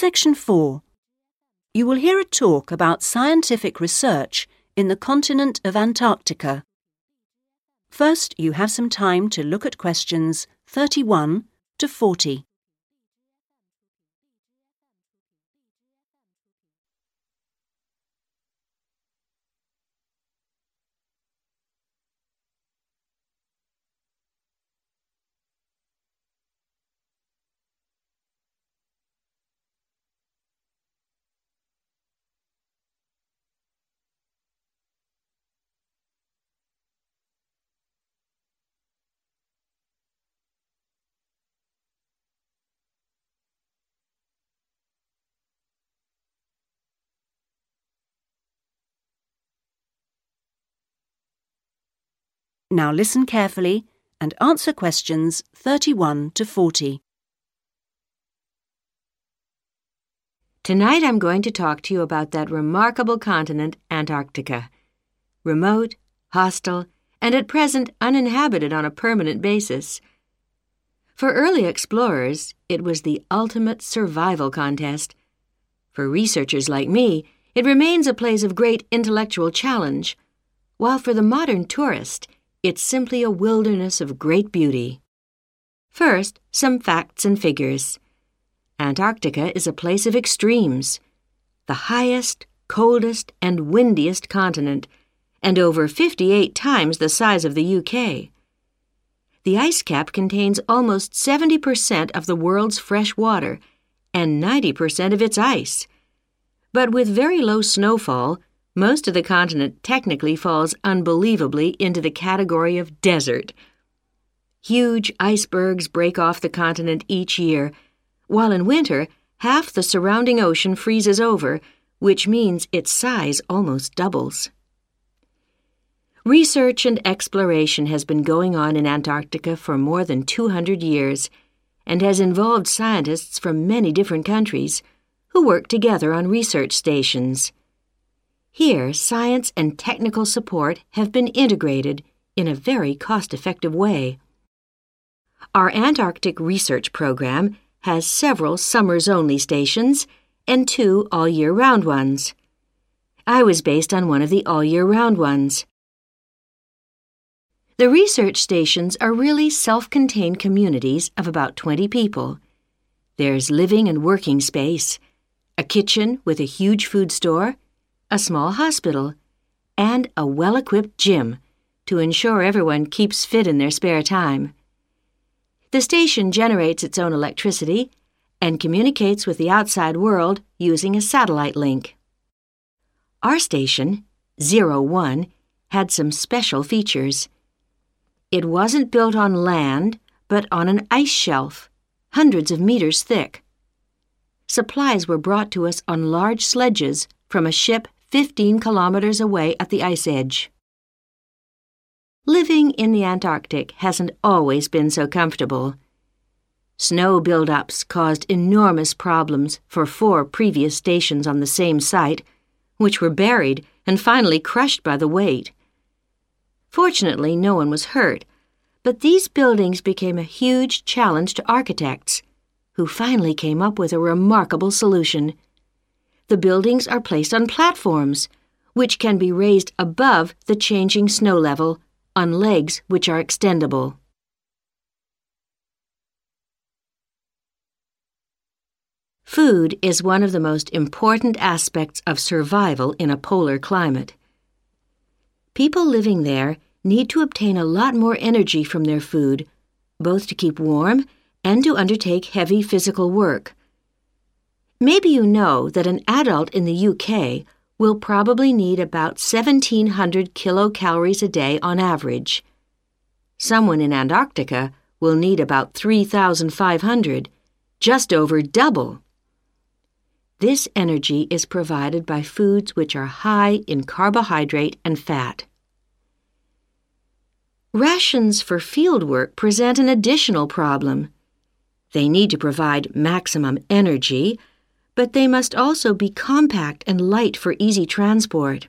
Section 4. You will hear a talk about scientific research in the continent of Antarctica. First, you have some time to look at questions 31 to 40. Now listen carefully and answer questions 31 to 40. Tonight I'm going to talk to you about that remarkable continent, Antarctica. Remote, hostile, and at present uninhabited on a permanent basis. For early explorers, it was the ultimate survival contest. For researchers like me, it remains a place of great intellectual challenge, while for the modern tourist, it's simply a wilderness of great beauty. First, some facts and figures. Antarctica is a place of extremes. The highest, coldest, and windiest continent, and over 58 times the size of the UK. The ice cap contains almost 70% of the world's fresh water and 90% of its ice. But with very low snowfall, most of the continent technically falls unbelievably into the category of desert. Huge icebergs break off the continent each year, while in winter, half the surrounding ocean freezes over, which means its size almost doubles. Research and exploration has been going on in Antarctica for more than 200 years and has involved scientists from many different countries who work together on research stations. Here, science and technical support have been integrated in a very cost effective way. Our Antarctic Research Program has several summers only stations and two all year round ones. I was based on one of the all year round ones. The research stations are really self contained communities of about 20 people. There's living and working space, a kitchen with a huge food store a small hospital, and a well equipped gym to ensure everyone keeps fit in their spare time. The station generates its own electricity and communicates with the outside world using a satellite link. Our station, Zero One, had some special features. It wasn't built on land, but on an ice shelf, hundreds of meters thick. Supplies were brought to us on large sledges from a ship 15 kilometers away at the ice edge. Living in the Antarctic hasn't always been so comfortable. Snow buildups caused enormous problems for four previous stations on the same site, which were buried and finally crushed by the weight. Fortunately, no one was hurt, but these buildings became a huge challenge to architects, who finally came up with a remarkable solution the buildings are placed on platforms, which can be raised above the changing snow level on legs which are extendable. Food is one of the most important aspects of survival in a polar climate. People living there need to obtain a lot more energy from their food, both to keep warm and to undertake heavy physical work. Maybe you know that an adult in the UK will probably need about 1,700 kilocalories a day on average. Someone in Antarctica will need about 3,500, just over double. This energy is provided by foods which are high in carbohydrate and fat. Rations for field work present an additional problem. They need to provide maximum energy but they must also be compact and light for easy transport.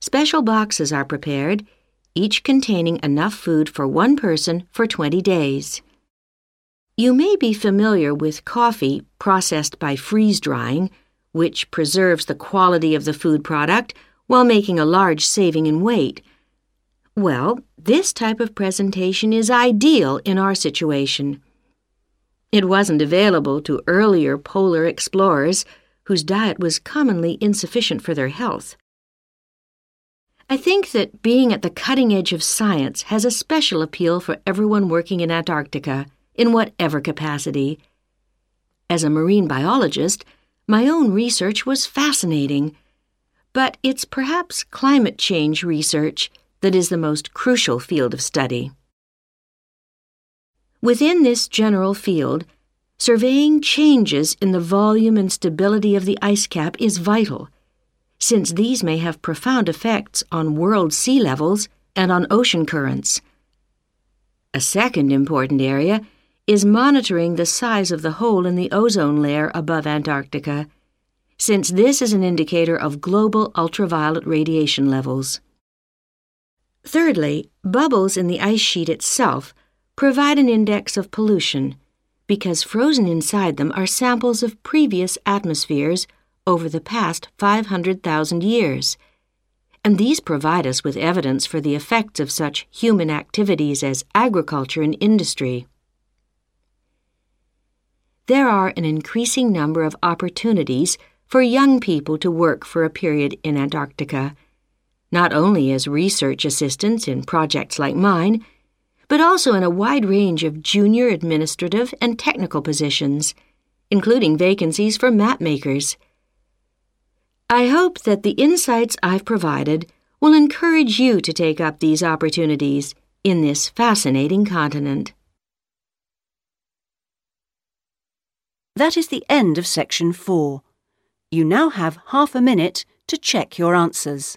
Special boxes are prepared, each containing enough food for one person for 20 days. You may be familiar with coffee processed by freeze drying, which preserves the quality of the food product while making a large saving in weight. Well, this type of presentation is ideal in our situation. It wasn't available to earlier polar explorers whose diet was commonly insufficient for their health. I think that being at the cutting edge of science has a special appeal for everyone working in Antarctica, in whatever capacity. As a marine biologist, my own research was fascinating, but it's perhaps climate change research that is the most crucial field of study. Within this general field, surveying changes in the volume and stability of the ice cap is vital since these may have profound effects on world sea levels and on ocean currents. A second important area is monitoring the size of the hole in the ozone layer above Antarctica, since this is an indicator of global ultraviolet radiation levels. Thirdly, bubbles in the ice sheet itself provide an index of pollution because frozen inside them are samples of previous atmospheres over the past 500,000 years. And these provide us with evidence for the effects of such human activities as agriculture and industry. There are an increasing number of opportunities for young people to work for a period in Antarctica, not only as research assistants in projects like mine, but also in a wide range of junior administrative and technical positions, including vacancies for map makers. I hope that the insights I've provided will encourage you to take up these opportunities in this fascinating continent. That is the end of section four. You now have half a minute to check your answers.